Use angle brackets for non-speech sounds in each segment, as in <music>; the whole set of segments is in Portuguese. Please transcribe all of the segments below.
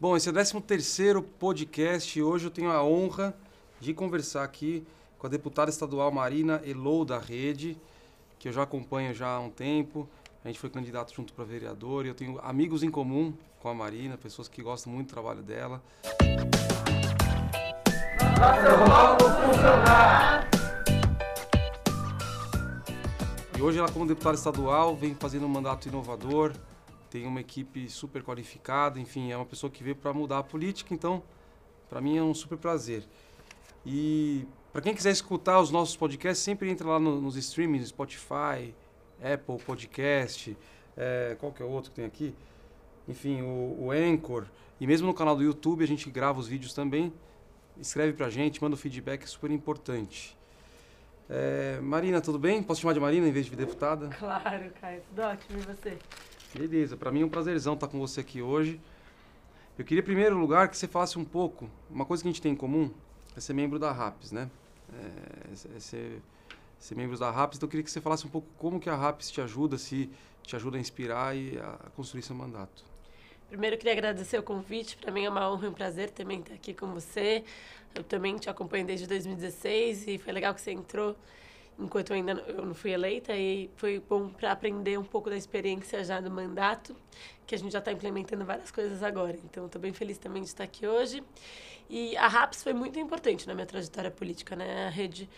Bom, esse é o 13 terceiro podcast hoje eu tenho a honra de conversar aqui com a deputada estadual Marina Elou da Rede, que eu já acompanho já há um tempo. A gente foi candidato junto para vereador e eu tenho amigos em comum com a Marina, pessoas que gostam muito do trabalho dela. E hoje ela como deputada estadual vem fazendo um mandato inovador, tem uma equipe super qualificada, enfim, é uma pessoa que veio para mudar a política, então para mim é um super prazer. E para quem quiser escutar os nossos podcasts, sempre entra lá no, nos streamings, Spotify, Apple Podcast, é, qual que é o outro que tem aqui? Enfim, o, o Anchor. E mesmo no canal do YouTube a gente grava os vídeos também. Escreve pra gente, manda o feedback, é super importante. É, Marina, tudo bem? Posso chamar de Marina em vez de deputada? Claro, Caio, tudo ótimo. E você? Beleza, para mim é um prazerzão estar com você aqui hoje. Eu queria, em primeiro lugar, que você falasse um pouco, uma coisa que a gente tem em comum é ser membro da RAPS, né? É, é ser, ser membro da RAPS, então eu queria que você falasse um pouco como que a RAPS te ajuda, se te ajuda a inspirar e a construir seu mandato. Primeiro, eu queria agradecer o convite. Para mim é uma honra e um prazer também estar aqui com você. Eu também te acompanho desde 2016 e foi legal que você entrou enquanto eu ainda não, eu não fui eleita e foi bom para aprender um pouco da experiência já do mandato, que a gente já está implementando várias coisas agora. Então, estou bem feliz também de estar aqui hoje. E a RAPS foi muito importante na minha trajetória política, né? A rede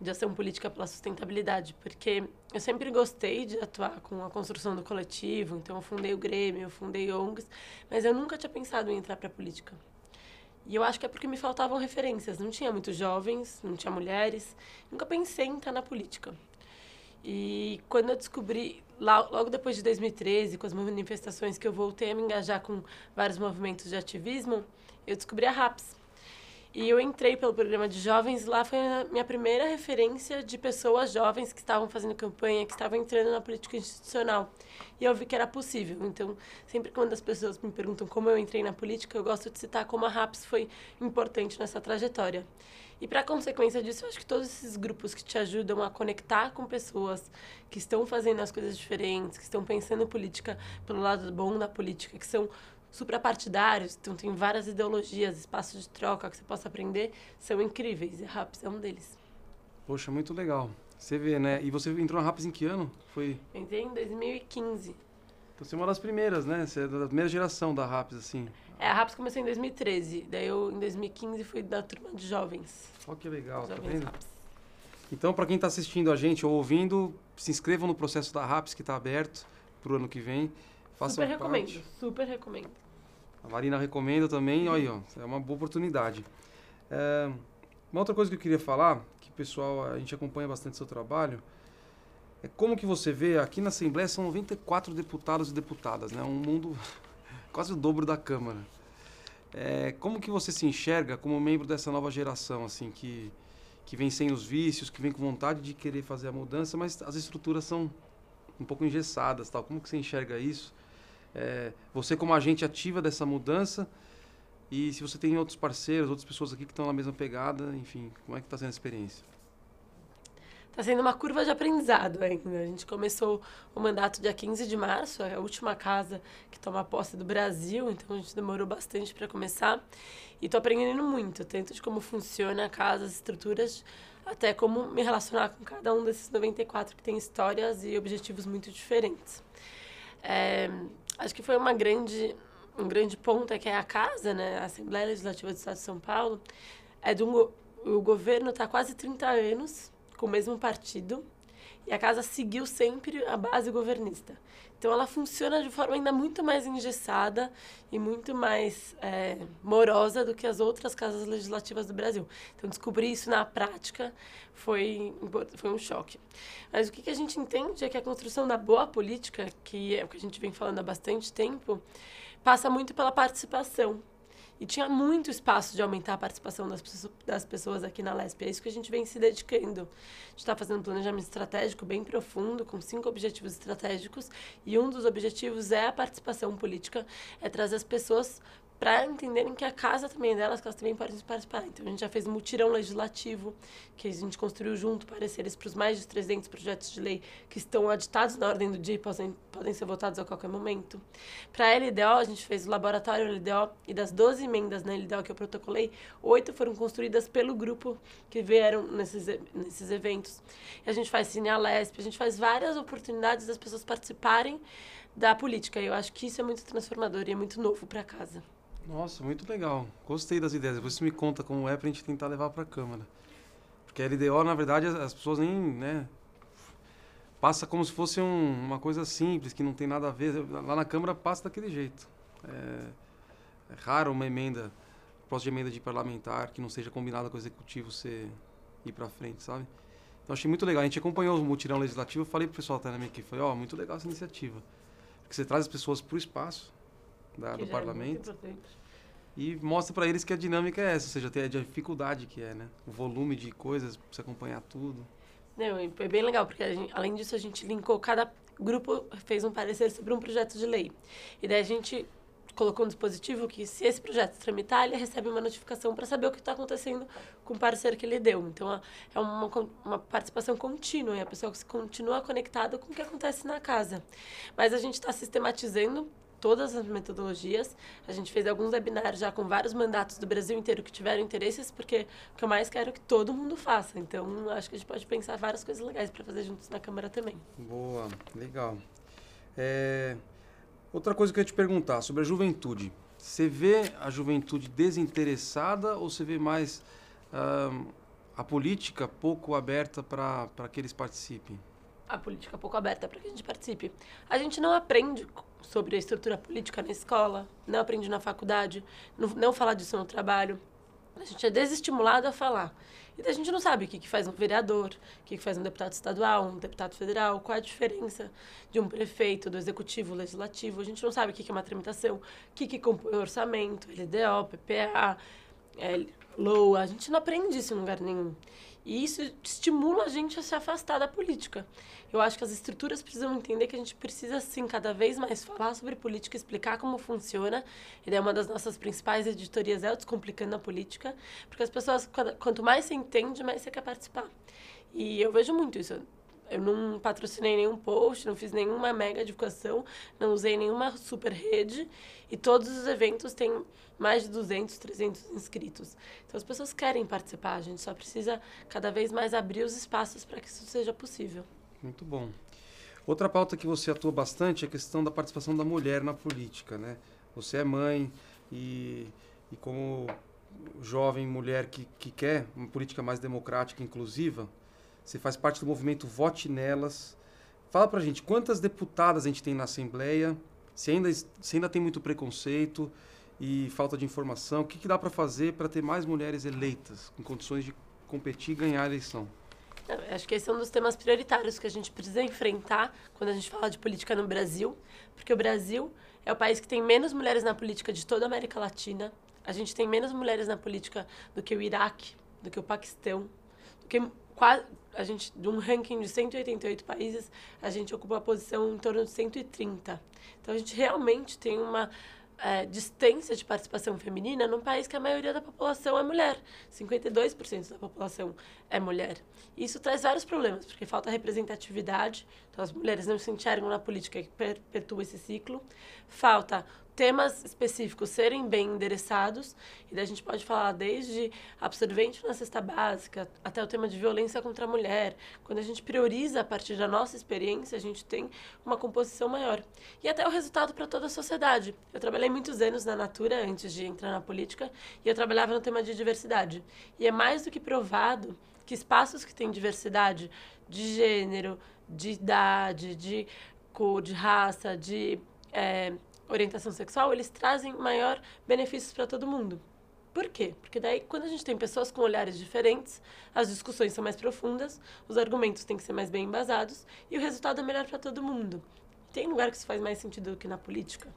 de ação política pela sustentabilidade, porque eu sempre gostei de atuar com a construção do coletivo, então eu fundei o Grêmio, eu fundei ONGs, mas eu nunca tinha pensado em entrar para a política. E eu acho que é porque me faltavam referências. Não tinha muitos jovens, não tinha mulheres. Nunca pensei em estar na política. E quando eu descobri, logo depois de 2013, com as manifestações que eu voltei a me engajar com vários movimentos de ativismo, eu descobri a RAPS. E eu entrei pelo programa de jovens, lá foi a minha primeira referência de pessoas jovens que estavam fazendo campanha, que estavam entrando na política institucional. E eu vi que era possível. Então, sempre quando as pessoas me perguntam como eu entrei na política, eu gosto de citar como a RAPS foi importante nessa trajetória. E para consequência disso, eu acho que todos esses grupos que te ajudam a conectar com pessoas que estão fazendo as coisas diferentes, que estão pensando política pelo lado bom da política, que são suprapartidários, então tem várias ideologias, espaços de troca que você possa aprender, são incríveis. E a RAPS é um deles. Poxa, muito legal. Você vê, né? E você entrou na RAPS em que ano? Foi... Entrei em 2015. Então você é uma das primeiras, né? Você é da primeira geração da RAPS, assim. É, a RAPS começou em 2013. Daí eu, em 2015, fui da turma de jovens. Olha que legal, tá jovens tá vendo? RAPS. Então, para quem está assistindo a gente ou ouvindo, se inscrevam no processo da RAPS, que está aberto para o ano que vem. Façam super parte. recomendo, super recomendo. A Marina recomenda também, olha aí, ó, é uma boa oportunidade. É, uma outra coisa que eu queria falar, que pessoal, a gente acompanha bastante seu trabalho, é como que você vê, aqui na Assembleia são 94 deputados e deputadas, né? Um mundo <laughs> quase o dobro da Câmara. É, como que você se enxerga como membro dessa nova geração, assim, que, que vem sem os vícios, que vem com vontade de querer fazer a mudança, mas as estruturas são um pouco engessadas, tal. Como que você enxerga isso? É, você como agente ativa dessa mudança e se você tem outros parceiros, outras pessoas aqui que estão na mesma pegada, enfim, como é que está sendo a experiência? Está sendo uma curva de aprendizado ainda. A gente começou o mandato dia 15 de março, é a última casa que toma posse do Brasil, então a gente demorou bastante para começar. E estou aprendendo muito, tanto de como funciona a casa, as estruturas, até como me relacionar com cada um desses 94 que tem histórias e objetivos muito diferentes. É, acho que foi uma grande um grande ponto é que é a casa, né, a Assembleia Legislativa do Estado de São Paulo, é de um o governo está quase 30 anos com o mesmo partido e a casa seguiu sempre a base governista. Então ela funciona de forma ainda muito mais engessada e muito mais é, morosa do que as outras casas legislativas do Brasil. Então descobrir isso na prática foi, foi um choque. Mas o que, que a gente entende é que a construção da boa política, que é o que a gente vem falando há bastante tempo, passa muito pela participação e tinha muito espaço de aumentar a participação das, das pessoas aqui na LESP. É isso que a gente vem se dedicando. A gente está fazendo um planejamento estratégico bem profundo, com cinco objetivos estratégicos, e um dos objetivos é a participação política, é trazer as pessoas para entenderem que a casa também é delas, que elas também podem participar. Então, a gente já fez um mutirão legislativo, que a gente construiu junto pareceres para os mais de 300 projetos de lei que estão aditados na ordem do dia e podem, podem ser votados a qualquer momento. Para a LDO, a gente fez o laboratório LDO e das 12 emendas na LDO que eu protocolei, oito foram construídas pelo grupo que vieram nesses, nesses eventos. E a gente faz Cine Alesp, a gente faz várias oportunidades das pessoas participarem da política. Eu acho que isso é muito transformador e é muito novo para casa. Nossa, muito legal. Gostei das ideias. Você me conta como é pra gente tentar levar pra Câmara. Porque a LDO, na verdade, as pessoas nem, né... Passa como se fosse um, uma coisa simples, que não tem nada a ver. Lá na Câmara passa daquele jeito. É, é raro uma emenda, proposta de emenda de parlamentar, que não seja combinada com o Executivo você ir pra frente, sabe? Então achei muito legal. A gente acompanhou o mutirão legislativo. Eu falei pro pessoal até na minha equipe, falei, ó, oh, muito legal essa iniciativa. Porque você traz as pessoas pro espaço da, do é parlamento. É e mostra para eles que a dinâmica é essa, ou seja, tem a dificuldade que é, né? O volume de coisas, você acompanhar tudo. Não, foi bem legal, porque gente, além disso a gente linkou, cada grupo fez um parecer sobre um projeto de lei. E daí a gente colocou um dispositivo que, se esse projeto tramitar, ele recebe uma notificação para saber o que está acontecendo com o parceiro que ele deu. Então, é uma, uma participação contínua e a pessoa continua conectada com o que acontece na casa. Mas a gente está sistematizando todas as metodologias. A gente fez alguns webinários já com vários mandatos do Brasil inteiro que tiveram interesses, porque o que eu mais quero é que todo mundo faça. Então, acho que a gente pode pensar várias coisas legais para fazer juntos na Câmara também. Boa, legal. É... Outra coisa que eu ia te perguntar sobre a juventude. Você vê a juventude desinteressada ou você vê mais uh, a política pouco aberta para que eles participem? A política pouco aberta para que a gente participe. A gente não aprende sobre a estrutura política na escola, não aprende na faculdade, não, não fala disso no trabalho. A gente é desestimulado a falar. E a gente não sabe o que, que faz um vereador, o que, que faz um deputado estadual, um deputado federal, qual é a diferença de um prefeito, do executivo, legislativo. A gente não sabe o que, que é uma tramitação, o que, que compõe o orçamento, LDO, PPA, é, LOA. A gente não aprende isso em lugar nenhum. E isso estimula a gente a se afastar da política. Eu acho que as estruturas precisam entender que a gente precisa, sim, cada vez mais falar sobre política, explicar como funciona. E daí uma das nossas principais editorias é o Descomplicando a Política, porque as pessoas, quanto mais você entende, mais você quer participar. E eu vejo muito isso. Eu não patrocinei nenhum post, não fiz nenhuma mega divulgação, não usei nenhuma super rede. E todos os eventos têm mais de 200, 300 inscritos. Então as pessoas querem participar, a gente só precisa cada vez mais abrir os espaços para que isso seja possível. Muito bom. Outra pauta que você atua bastante é a questão da participação da mulher na política, né? Você é mãe e, e como jovem mulher que, que quer uma política mais democrática e inclusiva, você faz parte do movimento Vote Nelas. Fala pra gente, quantas deputadas a gente tem na Assembleia? Se ainda, se ainda tem muito preconceito e falta de informação, o que, que dá para fazer para ter mais mulheres eleitas, com condições de competir e ganhar a eleição? acho que esse é um dos temas prioritários que a gente precisa enfrentar quando a gente fala de política no Brasil, porque o Brasil é o país que tem menos mulheres na política de toda a América Latina. A gente tem menos mulheres na política do que o Iraque, do que o Paquistão, do que quase, a gente, de um ranking de 188 países, a gente ocupa a posição em torno de 130. Então, a gente realmente tem uma é, distância de participação feminina num país que a maioria da população é mulher. 52% da população é mulher. Isso traz vários problemas, porque falta representatividade, então as mulheres não se enxergam na política que perpetua esse ciclo. Falta temas específicos serem bem endereçados, e daí a gente pode falar desde absorvente na cesta básica até o tema de violência contra a mulher. Quando a gente prioriza a partir da nossa experiência, a gente tem uma composição maior. E até o resultado para toda a sociedade. Eu trabalhei muitos anos na Natura antes de entrar na política, e eu trabalhava no tema de diversidade. E é mais do que provado que espaços que têm diversidade de gênero, de idade, de cor, de raça, de é, orientação sexual, eles trazem maior benefícios para todo mundo. Por quê? Porque daí, quando a gente tem pessoas com olhares diferentes, as discussões são mais profundas, os argumentos têm que ser mais bem embasados e o resultado é melhor para todo mundo. Tem lugar que isso faz mais sentido do que na política.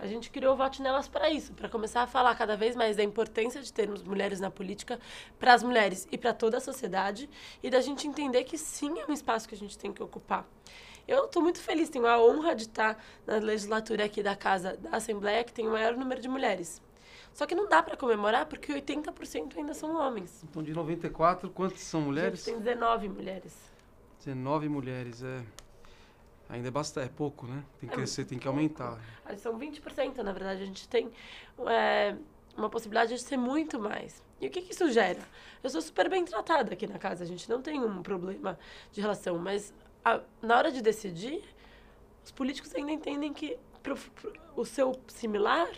A gente criou o Vote Nelas para isso, para começar a falar cada vez mais da importância de termos mulheres na política para as mulheres e para toda a sociedade e da gente entender que sim é um espaço que a gente tem que ocupar. Eu estou muito feliz, tenho a honra de estar na legislatura aqui da Casa da Assembleia, que tem o maior número de mulheres. Só que não dá para comemorar porque 80% ainda são homens. Então, de 94, quantas são mulheres? tem 19 mulheres. 19 mulheres, é. Ainda é bastante, é pouco, né? Tem que é crescer, tem que aumentar. São 20%, na verdade. A gente tem é, uma possibilidade de ser muito mais. E o que, que isso gera? Eu sou super bem tratada aqui na casa, a gente não tem um problema de relação, mas a, na hora de decidir, os políticos ainda entendem que pro, pro, o seu similar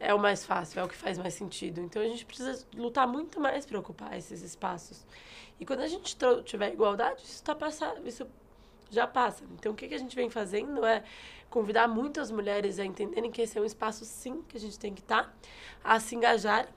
é o mais fácil, é o que faz mais sentido. Então a gente precisa lutar muito mais para ocupar esses espaços. E quando a gente tiver igualdade, isso está passando, isso já passa. Então o que, que a gente vem fazendo é convidar muitas mulheres a entenderem que esse é um espaço sim que a gente tem que estar, tá, a se engajar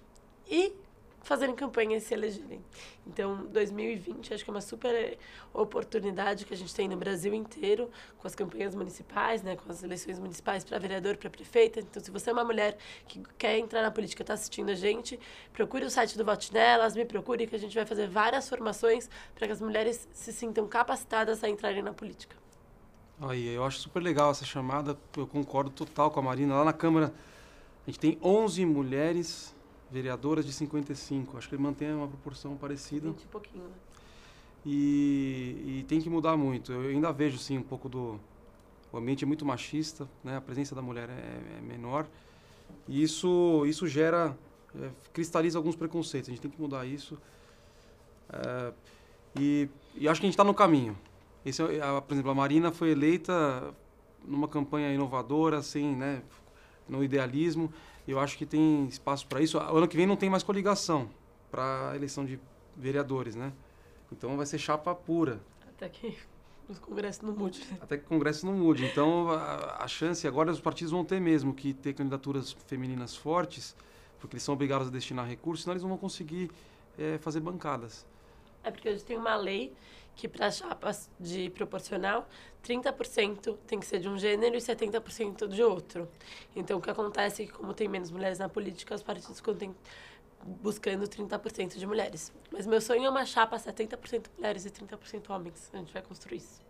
e fazerem campanha e se elegerem. Então, 2020 acho que é uma super oportunidade que a gente tem no Brasil inteiro, com as campanhas municipais, né, com as eleições municipais para vereador, para prefeita. Então, se você é uma mulher que quer entrar na política, está assistindo a gente, procure o site do Vote Nelas, me procure que a gente vai fazer várias formações para que as mulheres se sintam capacitadas a entrarem na política. Aí, eu acho super legal essa chamada, eu concordo total com a Marina. Lá na Câmara, a gente tem 11 mulheres vereadoras de 55. Acho que ele mantém uma proporção parecida. 20 e pouquinho, né? E, e, tem que mudar muito. Eu ainda vejo, sim, um pouco do... O ambiente é muito machista, né? A presença da mulher é, é menor. E isso, isso gera... É, cristaliza alguns preconceitos. A gente tem que mudar isso. É, e, e, acho que a gente está no caminho. Esse, é a, por exemplo, a Marina foi eleita numa campanha inovadora, sem, né, no idealismo. Eu acho que tem espaço para isso. O ano que vem não tem mais coligação para a eleição de vereadores, né? Então vai ser chapa pura. Até que <laughs> o Congresso não mude. Né? Até que o Congresso não mude. Então a, a chance agora os partidos vão ter mesmo que ter candidaturas femininas fortes, porque eles são obrigados a destinar recursos, senão eles não vão conseguir é, fazer bancadas. É porque gente tem uma lei que para chapas de proporcional, 30% tem que ser de um gênero e 70% de outro. Então, o que acontece é que, como tem menos mulheres na política, os partidos contêm buscando 30% de mulheres. Mas meu sonho é uma chapa 70% mulheres e 30% homens. A gente vai construir isso.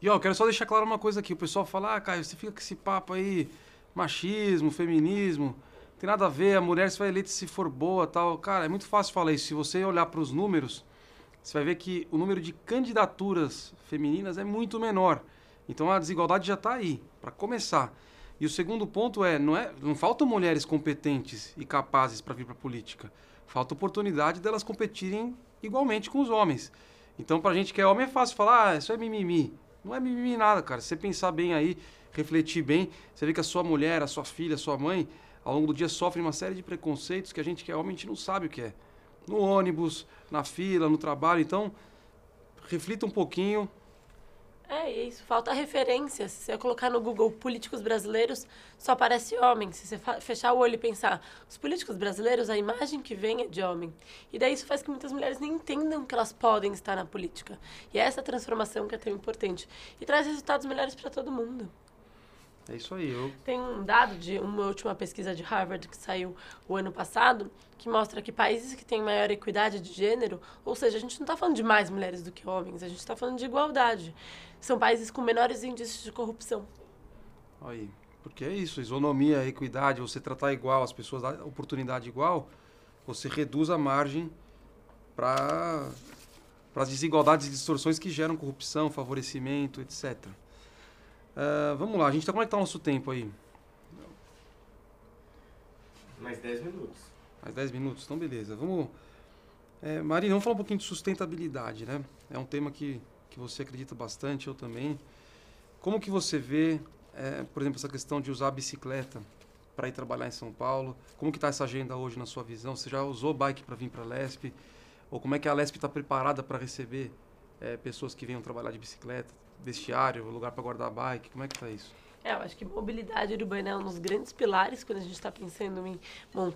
E ó, quero só deixar claro uma coisa aqui. O pessoal fala, ah, Caio, você fica com esse papo aí, machismo, feminismo, tem nada a ver, a mulher se vai eleita se for boa tal. Cara, é muito fácil falar isso. Se você olhar para os números, você vai ver que o número de candidaturas femininas é muito menor. Então a desigualdade já está aí, para começar. E o segundo ponto é não, é, não faltam mulheres competentes e capazes para vir para a política. Falta oportunidade delas competirem igualmente com os homens. Então, para a gente que é homem, é fácil falar, ah, isso é mimimi. Não é mimimi nada, cara. Se você pensar bem aí, refletir bem, você vê que a sua mulher, a sua filha, a sua mãe, ao longo do dia sofrem uma série de preconceitos que a gente que é homem, a gente não sabe o que é no ônibus, na fila, no trabalho. Então, reflita um pouquinho. É isso, falta referência. Se você colocar no Google políticos brasileiros, só aparece homem. Se você fechar o olho e pensar, os políticos brasileiros, a imagem que vem é de homem. E daí isso faz que muitas mulheres nem entendam que elas podem estar na política. E é essa transformação que é tão importante. E traz resultados melhores para todo mundo. É isso aí. Eu... Tem um dado de uma última pesquisa de Harvard que saiu o ano passado que mostra que países que têm maior equidade de gênero, ou seja, a gente não está falando de mais mulheres do que homens, a gente está falando de igualdade. São países com menores índices de corrupção. Aí, porque é isso, isonomia, equidade, você tratar igual, as pessoas dar oportunidade igual, você reduz a margem para as desigualdades e distorções que geram corrupção, favorecimento, etc. Uh, vamos lá, a gente está como é que tá o nosso tempo aí? Mais 10 minutos. Mais 10 minutos, então beleza. Vamos. É, Marina, vamos falar um pouquinho de sustentabilidade, né? É um tema que, que você acredita bastante, eu também. Como que você vê, é, por exemplo, essa questão de usar a bicicleta para ir trabalhar em São Paulo? Como que está essa agenda hoje na sua visão? Você já usou bike para vir para a Lesp? Ou como é que a Lesp está preparada para receber é, pessoas que venham trabalhar de bicicleta? Vestiário, lugar para guardar a bike? Como é que está isso? É, eu acho que mobilidade urbana é um dos grandes pilares quando a gente está pensando em um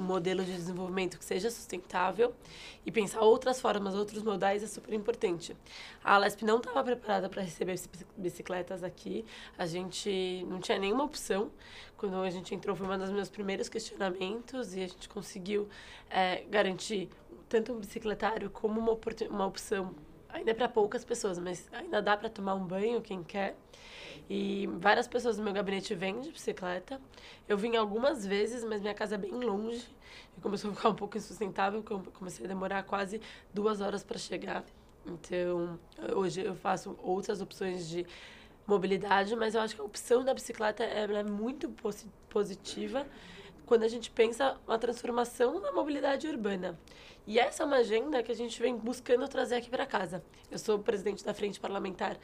modelo de desenvolvimento que seja sustentável e pensar outras formas, outros modais é super importante. A Alesp não estava preparada para receber bicicletas aqui, a gente não tinha nenhuma opção. Quando a gente entrou, foi um dos meus primeiros questionamentos e a gente conseguiu é, garantir tanto um bicicletário como uma, uma opção ainda é para poucas pessoas, mas ainda dá para tomar um banho quem quer. E várias pessoas no meu gabinete vêm de bicicleta. Eu vim algumas vezes, mas minha casa é bem longe. E começou a ficar um pouco insustentável, porque eu comecei a demorar quase duas horas para chegar. Então, hoje eu faço outras opções de mobilidade, mas eu acho que a opção da bicicleta é muito positiva quando a gente pensa uma transformação na mobilidade urbana. E essa é uma agenda que a gente vem buscando trazer aqui para casa. Eu sou presidente da Frente Parlamentar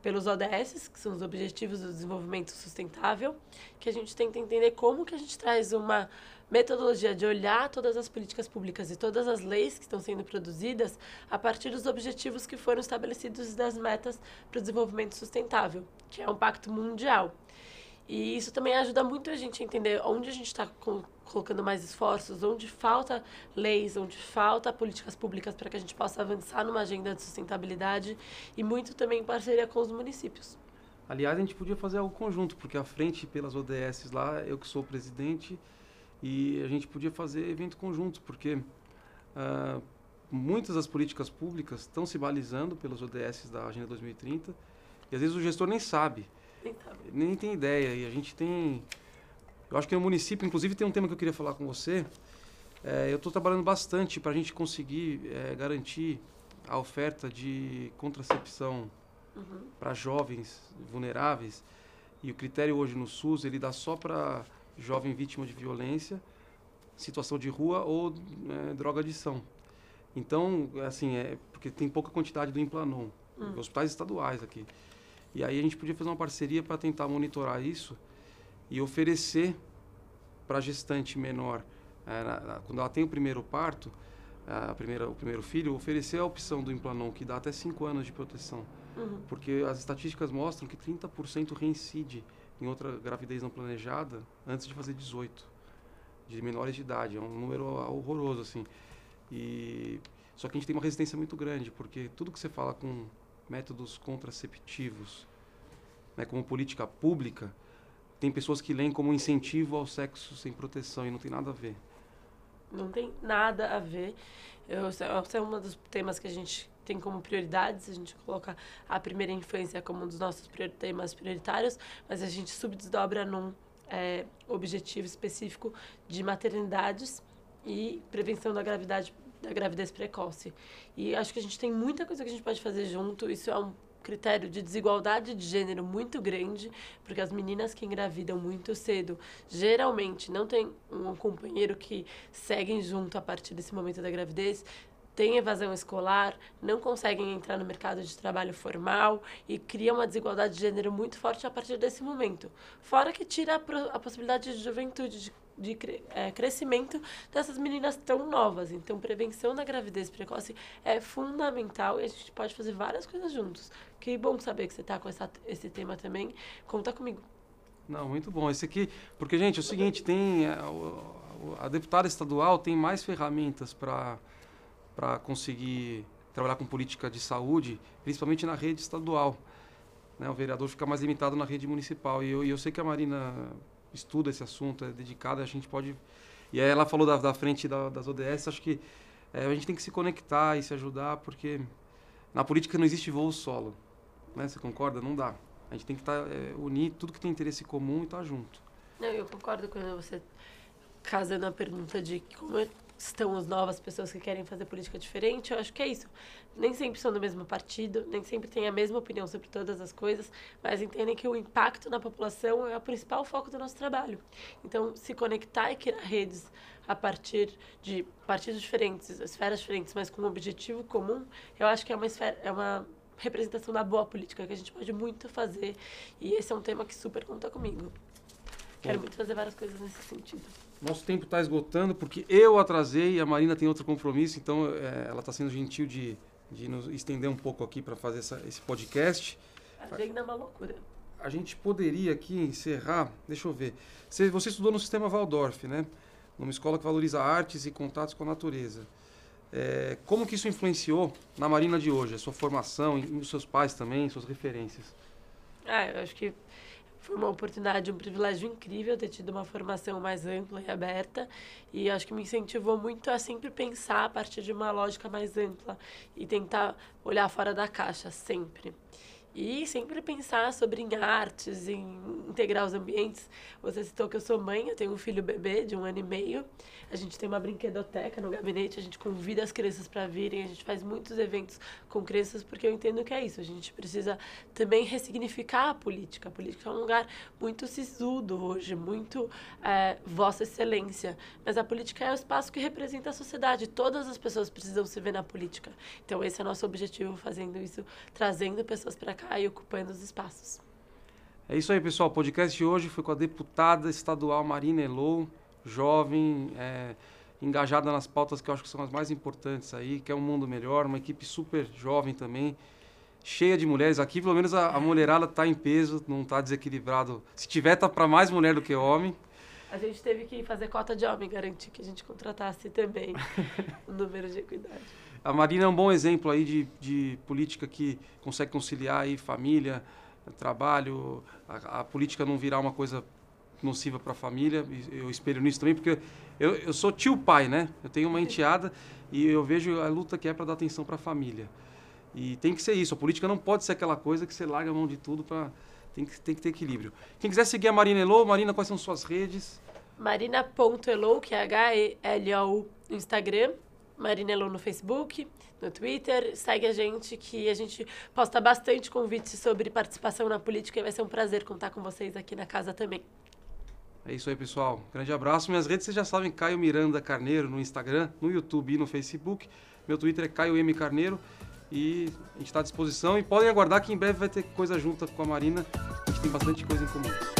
pelos ODS, que são os Objetivos do Desenvolvimento Sustentável, que a gente tenta entender como que a gente traz uma metodologia de olhar todas as políticas públicas e todas as leis que estão sendo produzidas a partir dos objetivos que foram estabelecidos das metas para o desenvolvimento sustentável, que é um pacto mundial. E isso também ajuda muito a gente a entender onde a gente está colocando mais esforços, onde falta leis, onde falta políticas públicas para que a gente possa avançar numa agenda de sustentabilidade e muito também em parceria com os municípios. Aliás, a gente podia fazer algo conjunto, porque a frente pelas ODS lá, eu que sou o presidente, e a gente podia fazer evento conjunto, porque uh, muitas das políticas públicas estão se balizando pelos ODS da Agenda 2030, e às vezes o gestor nem sabe. Nem tem ideia. E a gente tem. Eu acho que no município, inclusive, tem um tema que eu queria falar com você. É, eu estou trabalhando bastante para a gente conseguir é, garantir a oferta de contracepção uhum. para jovens vulneráveis. E o critério hoje no SUS, ele dá só para jovem vítima de violência, situação de rua ou é, droga adição. Então, assim, é porque tem pouca quantidade do Implanon. Hum. Hospitais estaduais aqui. E aí a gente podia fazer uma parceria para tentar monitorar isso e oferecer para a gestante menor, é, na, na, quando ela tem o primeiro parto, a primeira, o primeiro filho, oferecer a opção do Implanon, que dá até 5 anos de proteção. Uhum. Porque as estatísticas mostram que 30% reincide em outra gravidez não planejada antes de fazer 18, de menores de idade. É um número horroroso, assim. E, só que a gente tem uma resistência muito grande, porque tudo que você fala com métodos contraceptivos, né, como política pública, tem pessoas que leem como incentivo ao sexo sem proteção e não tem nada a ver. Não tem nada a ver. Eu, esse é um dos temas que a gente tem como prioridades. A gente coloca a primeira infância como um dos nossos temas prioritários, mas a gente subdesdobra num é, objetivo específico de maternidades e prevenção da gravidade da gravidez precoce. E acho que a gente tem muita coisa que a gente pode fazer junto. Isso é um critério de desigualdade de gênero muito grande, porque as meninas que engravidam muito cedo geralmente não tem um companheiro que seguem junto a partir desse momento da gravidez, têm evasão escolar, não conseguem entrar no mercado de trabalho formal e cria uma desigualdade de gênero muito forte a partir desse momento. Fora que tira a, a possibilidade de juventude, de de é, crescimento dessas meninas tão novas. Então, prevenção da gravidez precoce é fundamental e a gente pode fazer várias coisas juntos. Que bom saber que você está com essa, esse tema também. Conta comigo. Não, muito bom. Esse aqui, porque, gente, é o seguinte, tem a, é, a deputada estadual tem mais ferramentas para conseguir trabalhar com política de saúde, principalmente na rede estadual. Né? O vereador fica mais limitado na rede municipal. E eu, e eu sei que a Marina estuda esse assunto, é dedicada, a gente pode. E aí ela falou da, da frente da, das ODS, acho que é, a gente tem que se conectar e se ajudar, porque na política não existe voo solo. Né? Você concorda? Não dá. A gente tem que tá, é, unir tudo que tem interesse comum e estar tá junto. Não, eu concordo com você casando a pergunta de como é estão as novas pessoas que querem fazer política diferente, eu acho que é isso. Nem sempre são do mesmo partido, nem sempre têm a mesma opinião sobre todas as coisas, mas entendem que o impacto na população é o principal foco do nosso trabalho. Então, se conectar e criar redes a partir de partidos diferentes, esferas diferentes, mas com um objetivo comum, eu acho que é uma esfera, é uma representação da boa política que a gente pode muito fazer. E esse é um tema que super conta comigo. Quero muito fazer várias coisas nesse sentido. Nosso tempo está esgotando porque eu atrasei e a Marina tem outro compromisso, então é, ela está sendo gentil de, de nos estender um pouco aqui para fazer essa, esse podcast. A agenda é uma loucura. A gente poderia aqui encerrar, deixa eu ver. Você, você estudou no sistema Waldorf, né? Numa escola que valoriza artes e contatos com a natureza. É, como que isso influenciou na Marina de hoje, a sua formação, e os seus pais também, suas referências? Ah, eu acho que foi uma oportunidade, um privilégio incrível ter tido uma formação mais ampla e aberta. E acho que me incentivou muito a sempre pensar a partir de uma lógica mais ampla e tentar olhar fora da caixa, sempre. E sempre pensar sobre em artes, em integrar os ambientes. Você citou que eu sou mãe, eu tenho um filho bebê de um ano e meio. A gente tem uma brinquedoteca no gabinete, a gente convida as crianças para virem, a gente faz muitos eventos com crianças, porque eu entendo que é isso. A gente precisa também ressignificar a política. A política é um lugar muito sisudo hoje, muito é, Vossa Excelência. Mas a política é o espaço que representa a sociedade. Todas as pessoas precisam se ver na política. Então, esse é o nosso objetivo, fazendo isso, trazendo pessoas para cá e ocupando os espaços. É isso aí, pessoal. O podcast de hoje foi com a deputada estadual Marina Elou, jovem, é, engajada nas pautas que eu acho que são as mais importantes aí, que é um mundo melhor, uma equipe super jovem também, cheia de mulheres. Aqui, pelo menos, a, a mulherada está em peso, não está desequilibrado. Se tiver, tá para mais mulher do que homem. A gente teve que fazer cota de homem, garantir que a gente contratasse também <laughs> o número de equidade. A Marina é um bom exemplo aí de, de política que consegue conciliar aí família, trabalho, a, a política não virar uma coisa nociva para a família. Eu espelho nisso também, porque eu, eu sou tio pai, né? Eu tenho uma enteada e eu vejo a luta que é para dar atenção para a família. E tem que ser isso. A política não pode ser aquela coisa que você larga a mão de tudo para tem que, tem que ter equilíbrio. Quem quiser seguir a Marina Elô, Marina, quais são suas redes? Marina.elou, que é H-E-L-O-U no Instagram. Marinelon no Facebook, no Twitter. Segue a gente que a gente posta bastante convites sobre participação na política e vai ser um prazer contar com vocês aqui na casa também. É isso aí, pessoal. Grande abraço. Minhas redes vocês já sabem, Caio Miranda Carneiro no Instagram, no YouTube e no Facebook. Meu Twitter é Caio M Carneiro. E a gente está à disposição. E podem aguardar que em breve vai ter coisa junta com a Marina. A gente tem bastante coisa em comum.